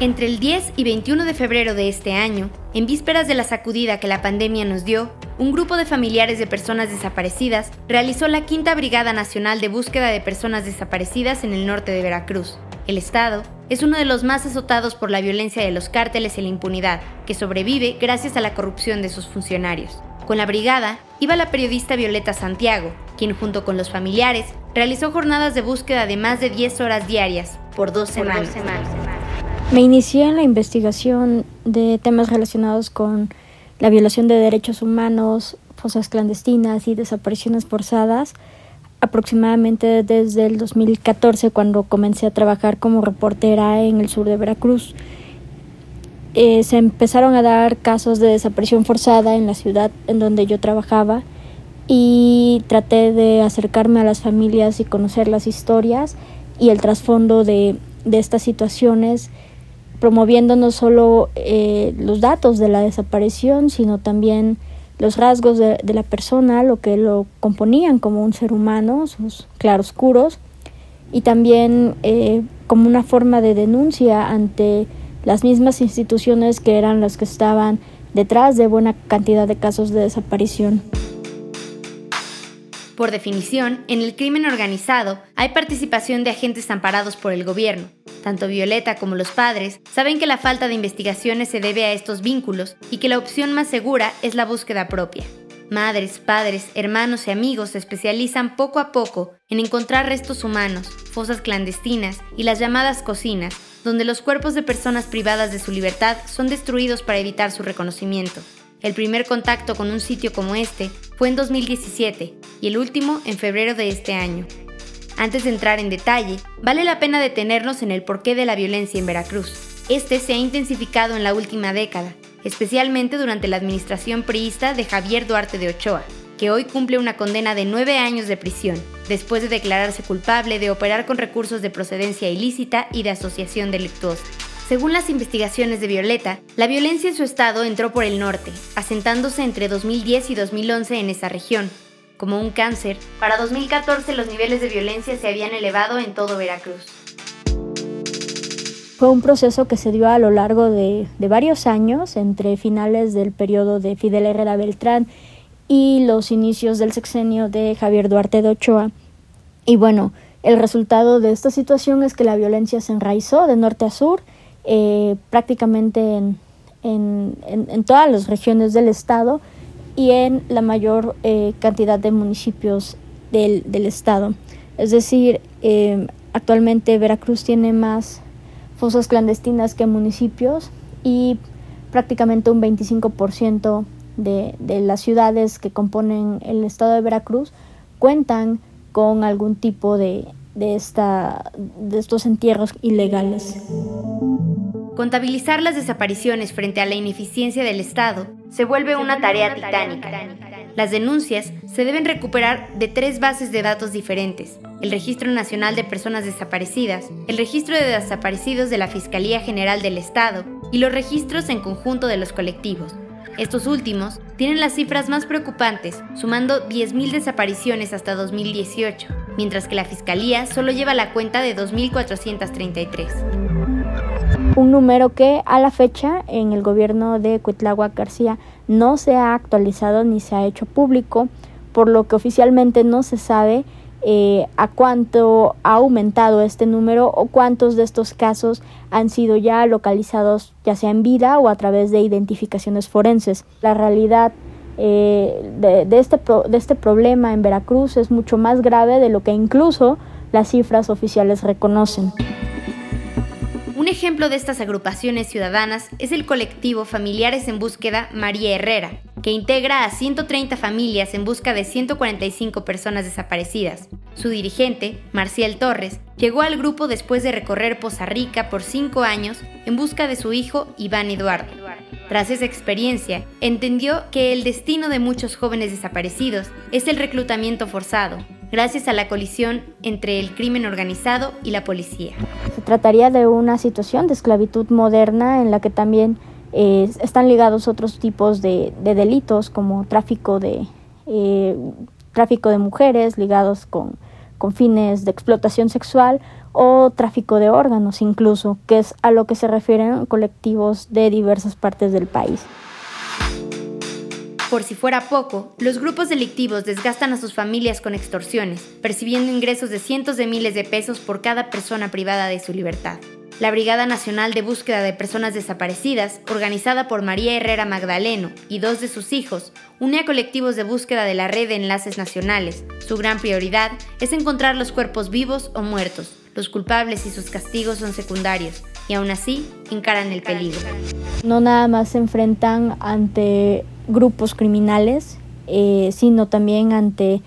Entre el 10 y 21 de febrero de este año, en vísperas de la sacudida que la pandemia nos dio, un grupo de familiares de personas desaparecidas realizó la Quinta Brigada Nacional de Búsqueda de Personas Desaparecidas en el norte de Veracruz. El Estado es uno de los más azotados por la violencia de los cárteles y la impunidad, que sobrevive gracias a la corrupción de sus funcionarios. Con la brigada iba la periodista Violeta Santiago, quien junto con los familiares realizó jornadas de búsqueda de más de 10 horas diarias por dos semanas. Me inicié en la investigación de temas relacionados con la violación de derechos humanos, fosas clandestinas y desapariciones forzadas aproximadamente desde el 2014 cuando comencé a trabajar como reportera en el sur de Veracruz. Eh, se empezaron a dar casos de desaparición forzada en la ciudad en donde yo trabajaba y traté de acercarme a las familias y conocer las historias y el trasfondo de, de estas situaciones promoviendo no solo eh, los datos de la desaparición, sino también los rasgos de, la persona, lo que lo componían como un ser humano, sus claroscuros, y también eh, como una forma de denuncia ante las mismas instituciones que eran las que estaban detrás de buena cantidad de casos de desaparición. Por definición, en el crimen organizado hay participación de agentes amparados por el gobierno. Tanto Violeta como los padres saben que la falta de investigaciones se debe a estos vínculos y que la opción más segura es la búsqueda propia. Madres, padres, hermanos y amigos se especializan poco a poco en encontrar restos humanos, fosas clandestinas y las llamadas cocinas, donde los cuerpos de personas privadas de su libertad son destruidos para evitar su reconocimiento. El primer contacto con un sitio como este fue en 2017 y el último en febrero de este año. Antes de entrar en detalle, vale la pena detenernos en el porqué de la violencia en Veracruz. Este se ha intensificado en la última década, especialmente durante la administración priista de Javier Duarte de Ochoa, que hoy cumple una condena de nueve años de prisión, después de declararse culpable de operar con recursos de procedencia ilícita y de asociación delictuosa. Según las investigaciones de Violeta, la violencia en su estado entró por el norte, asentándose entre 2010 y 2011 en esa región. Como un cáncer, para 2014 los niveles de violencia se habían elevado en todo Veracruz. Fue un proceso que se dio a lo largo de, de varios años, entre finales del periodo de Fidel Herrera Beltrán y los inicios del sexenio de Javier Duarte de Ochoa. Y bueno, el resultado de esta situación es que la violencia se enraizó de norte a sur eh, prácticamente en, en, todas las regiones del estado y en la mayor eh, cantidad de municipios del, del estado. Es decir, eh, actualmente Veracruz tiene más fosas clandestinas que municipios y prácticamente un 25% de, de las ciudades que componen el estado de Veracruz cuentan con algún tipo de, de, esta, de estos entierros ilegales. Contabilizar las desapariciones frente a la ineficiencia del Estado se vuelve una tarea titánica. Las denuncias se deben recuperar de tres bases de datos diferentes, el Registro Nacional de Personas Desaparecidas, el Registro de Desaparecidos de la Fiscalía General del Estado y los registros en conjunto de los colectivos. Estos últimos tienen las cifras más preocupantes, sumando 10.000 desapariciones hasta 2018, mientras que la Fiscalía solo lleva la cuenta de 2.433 un número que a la fecha en el gobierno de Cuitlagua García no se ha actualizado ni se ha hecho público, por lo que oficialmente no se sabe eh, a cuánto ha aumentado este número o cuántos de estos casos han sido ya localizados ya sea en vida o a través de identificaciones forenses. La realidad eh, de, este de este problema en Veracruz es mucho más grave de lo que incluso las cifras oficiales reconocen. Ejemplo de estas agrupaciones ciudadanas es el colectivo Familiares en Búsqueda María Herrera, que integra a 130 familias en busca de 145 personas desaparecidas. Su dirigente, Marcial Torres, llegó al grupo después de recorrer Poza Rica por cinco años en busca de su hijo Iván Eduardo. Tras esa experiencia, entendió que el destino de muchos jóvenes desaparecidos es el reclutamiento forzado, gracias a la colisión entre el crimen organizado y la policía. Se trataría de una situación de esclavitud moderna en la que también eh, están ligados otros tipos de, delitos como tráfico de, eh, tráfico de mujeres ligados con, con fines de explotación sexual o tráfico de órganos incluso, que es a lo que se refieren colectivos de diversas partes del país. Por si fuera poco, los grupos delictivos desgastan a sus familias con extorsiones, percibiendo ingresos de cientos de miles de pesos por cada persona privada de su libertad. La Brigada Nacional de Búsqueda de Personas Desaparecidas, organizada por María Herrera Magdaleno y dos de sus hijos, une a colectivos de búsqueda de la red de enlaces nacionales. Su gran prioridad es encontrar los cuerpos vivos o muertos. Los culpables y sus castigos son secundarios, y aún así encaran el peligro. No nada más se enfrentan ante grupos criminales, eh, sino también ante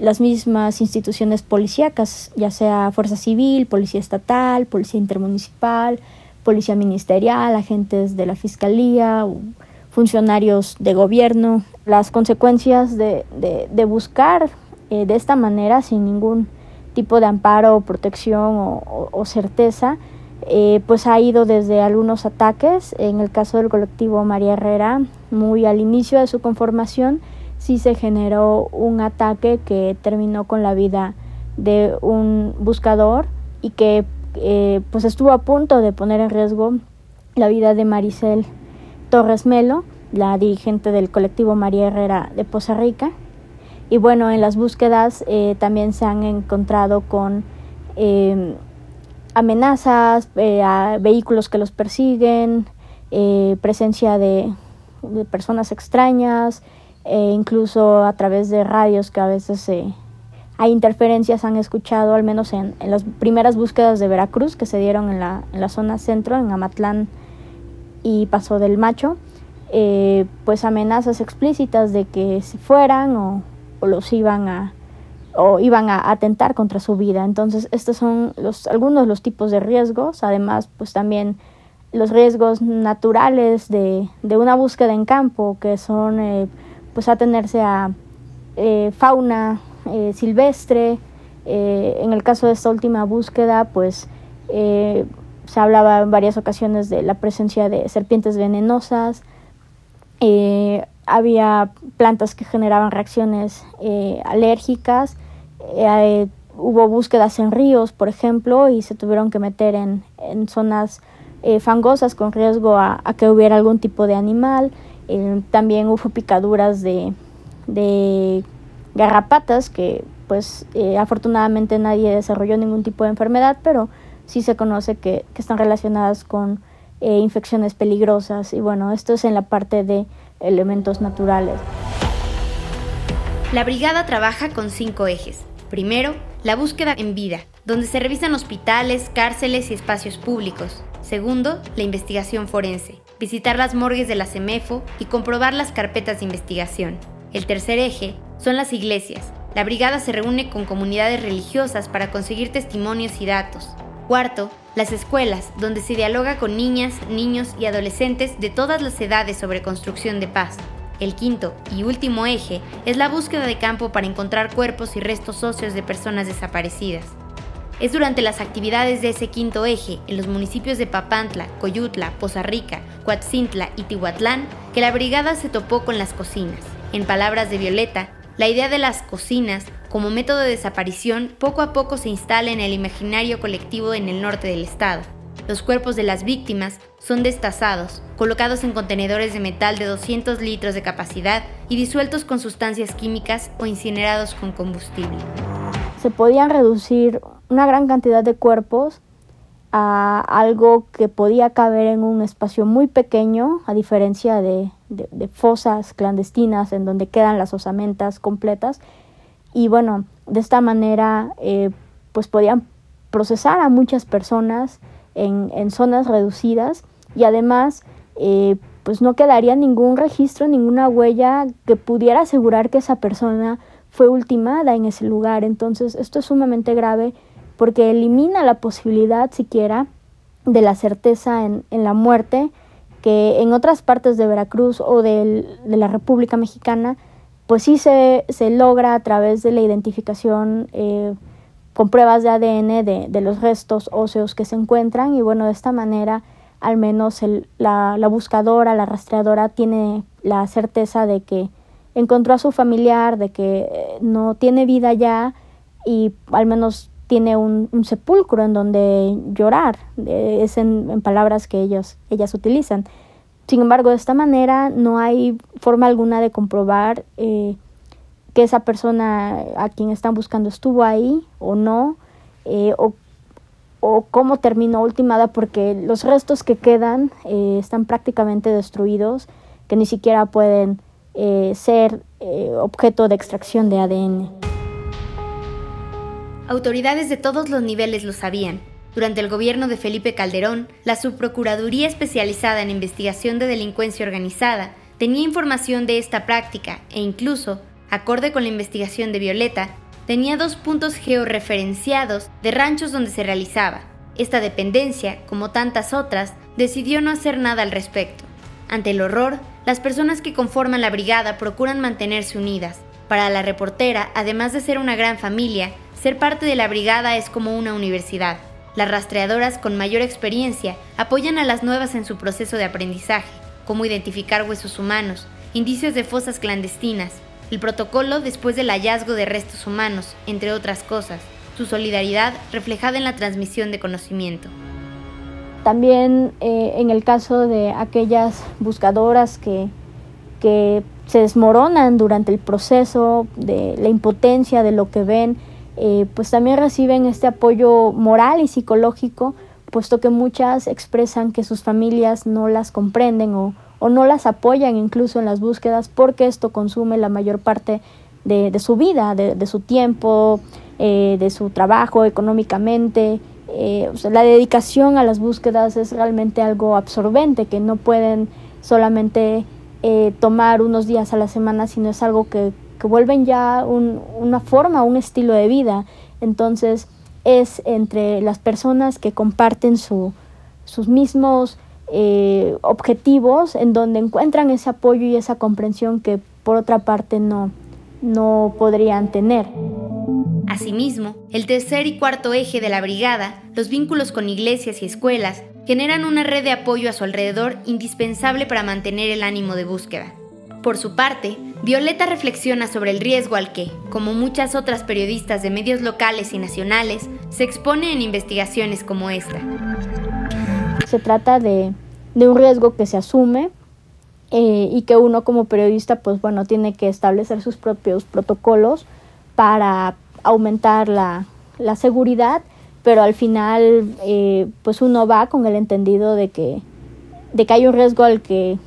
las mismas instituciones policíacas, ya sea Fuerza Civil, Policía Estatal, Policía Intermunicipal, Policía Ministerial, agentes de la Fiscalía, funcionarios de gobierno. Las consecuencias de, de, buscar eh, de esta manera, sin ningún tipo de amparo o protección o, certeza, eh, pues ha ido desde algunos ataques, en el caso del colectivo María Herrera, muy al inicio de su conformación, sí se generó un ataque que terminó con la vida de un buscador y que eh, pues estuvo a punto de poner en riesgo la vida de Maricel Torres Melo, la dirigente del colectivo María Herrera de Poza Rica. Y bueno, en las búsquedas eh, también se han encontrado con em, amenazas, eh, a vehículos que los persiguen, presencia de, de personas extrañas, e incluso a través de radios que a veces hay interferencias, han escuchado, al menos en, las primeras búsquedas de Veracruz que se dieron en la, en la zona centro, en Amatlán y Paso del Macho, eh, pues amenazas explícitas de que se fueran o, los iban a o iban a atentar contra su vida. Entonces, estos son los, algunos de los tipos de riesgos. Además, pues también los riesgos naturales de, de una búsqueda en campo, que son eh, pues atenerse a eh, fauna eh, silvestre. Eh, en el caso de esta última búsqueda, pues se hablaba en varias ocasiones de la presencia de serpientes venenosas. había plantas que generaban reacciones alérgicas. hubo búsquedas en ríos, por ejemplo, y se tuvieron que meter en, en zonas fangosas con riesgo a, que hubiera algún tipo de animal. Eh, también hubo picaduras de, garrapatas que pues eh, afortunadamente nadie desarrolló ningún tipo de enfermedad, pero sí se conoce que, que están relacionadas con eh, infecciones peligrosas y bueno, esto es en la parte de elementos naturales. La brigada trabaja con cinco ejes. Primero, la búsqueda en vida, donde se revisan hospitales, cárceles y espacios públicos. Segundo, la investigación forense, visitar las morgues de la CEMEFO y comprobar las carpetas de investigación. El tercer eje son las iglesias. La brigada se reúne con comunidades religiosas para conseguir testimonios y datos. Cuarto, las escuelas, donde se dialoga con niñas, niños y adolescentes de todas las edades sobre construcción de paz. El quinto y último eje es la búsqueda de campo para encontrar cuerpos y restos óseos de personas desaparecidas. Es durante las actividades de ese quinto eje, en los municipios de Papantla, Coyutla, Poza Rica, Coatzintla y Tihuatlán, que la brigada se topó con las cocinas. En palabras de Violeta, la idea de las cocinas como método de desaparición poco a poco se instala en el imaginario colectivo en el norte del estado. Los cuerpos de las víctimas son destazados, colocados en contenedores de metal de 200 litros de capacidad y disueltos con sustancias químicas o incinerados con combustible. Se podían reducir una gran cantidad de cuerpos a algo que podía caber en un espacio muy pequeño, a diferencia de, fosas clandestinas en donde quedan las osamentas completas. Y bueno, de esta manera eh, pues podían procesar a muchas personas en, en zonas reducidas y además eh, pues no quedaría ningún registro, ninguna huella que pudiera asegurar que esa persona fue ultimada en ese lugar. Entonces esto es sumamente grave porque elimina la posibilidad siquiera de la certeza en, la muerte, que en otras partes de Veracruz o de la República Mexicana, pues sí se, logra a través de la identificación eh, con pruebas de ADN de, los restos óseos que se encuentran y bueno, de esta manera al menos la, la buscadora, la rastreadora tiene la certeza de que encontró a su familiar, de que eh, no tiene vida ya y al menos tiene un, sepulcro en donde llorar, es en, palabras que ellos, ellas utilizan. Sin embargo, de esta manera no hay forma alguna de comprobar eh, que esa persona a quien están buscando estuvo ahí o no, eh, o, cómo terminó ultimada, porque los restos que quedan eh, están prácticamente destruidos, que ni siquiera pueden ser objeto de extracción de ADN. Autoridades de todos los niveles lo sabían. Durante el gobierno de Felipe Calderón, la Subprocuraduría especializada en investigación de delincuencia organizada tenía información de esta práctica e incluso, acorde con la investigación de Violeta, tenía dos puntos georreferenciados de ranchos donde se realizaba. Esta dependencia, como tantas otras, decidió no hacer nada al respecto. Ante el horror, las personas que conforman la brigada procuran mantenerse unidas. Para la reportera, además de ser una gran familia, ser parte de la brigada es como una universidad. Las rastreadoras con mayor experiencia apoyan a las nuevas en su proceso de aprendizaje, cómo identificar huesos humanos, indicios de fosas clandestinas, el protocolo después del hallazgo de restos humanos, entre otras cosas, su solidaridad reflejada en la transmisión de conocimiento. También eh, en el caso de aquellas buscadoras que, que se desmoronan durante el proceso, de la impotencia de lo que ven, eh, pues también reciben este apoyo moral y psicológico, puesto que muchas expresan que sus familias no las comprenden o, no las apoyan incluso en las búsquedas porque esto consume la mayor parte de, su vida, de, su tiempo, eh, de su trabajo económicamente. Eh, la dedicación a las búsquedas es realmente algo absorbente que no pueden solamente tomar unos días a la semana, sino es algo que que vuelven ya una forma, un estilo de vida. Entonces es entre las personas que comparten su, sus mismos eh, objetivos en donde encuentran ese apoyo y esa comprensión que por otra parte no, no podrían tener. Asimismo, el tercer y cuarto eje de la brigada, los vínculos con iglesias y escuelas, generan una red de apoyo a su alrededor indispensable para mantener el ánimo de búsqueda. Por su parte, Violeta reflexiona sobre el riesgo al que, como muchas otras periodistas de medios locales y nacionales, se expone en investigaciones como esta. Se trata de, un riesgo que se asume eh, y que uno como periodista, pues bueno, tiene que establecer sus propios protocolos para aumentar la, seguridad, pero al final, eh, pues uno va con el entendido de que, de que hay un riesgo al que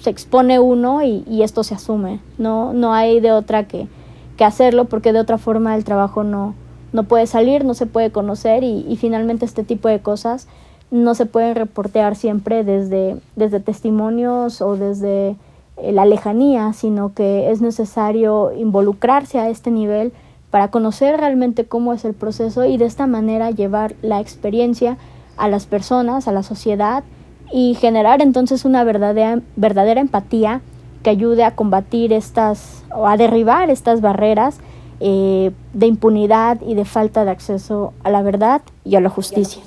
se expone uno y, esto se asume. No, no hay de otra que, que, hacerlo porque de otra forma el trabajo no, no puede salir, no se puede conocer y, finalmente este tipo de cosas no se pueden reportear siempre desde, desde testimonios o desde eh, la lejanía, sino que es necesario involucrarse a este nivel para conocer realmente cómo es el proceso y de esta manera llevar la experiencia a las personas, a la sociedad y generar entonces una verdadera, verdadera empatía que ayude a combatir estas o a derribar estas barreras eh, de impunidad y de falta de acceso a la verdad y a la justicia.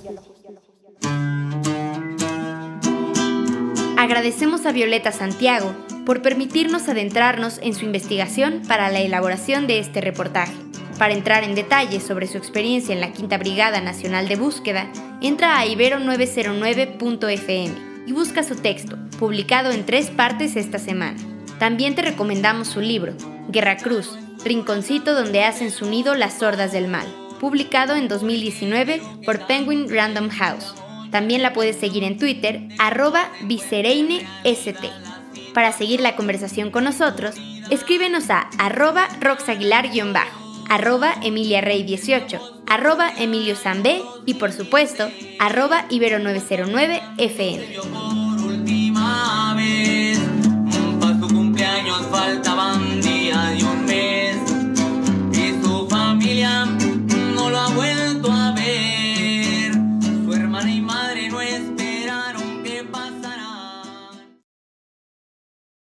Agradecemos a Violeta Santiago por permitirnos adentrarnos en su investigación para la elaboración de este reportaje. Para entrar en detalles sobre su experiencia en la Quinta Brigada Nacional de Búsqueda, entra a ibero909.fm y busca su texto, publicado en tres partes esta semana. También te recomendamos su libro, Guerra Cruz, Rinconcito donde hacen su nido las sordas del mal, publicado en 2019 por Penguin Random House. También la puedes seguir en Twitter, arroba vicereinest. Para seguir la conversación con nosotros, escríbenos a arroba roxaguilar-bajo arroba emiliarey18, arroba Emilio Zambé y por supuesto, arroba Ibero909FM.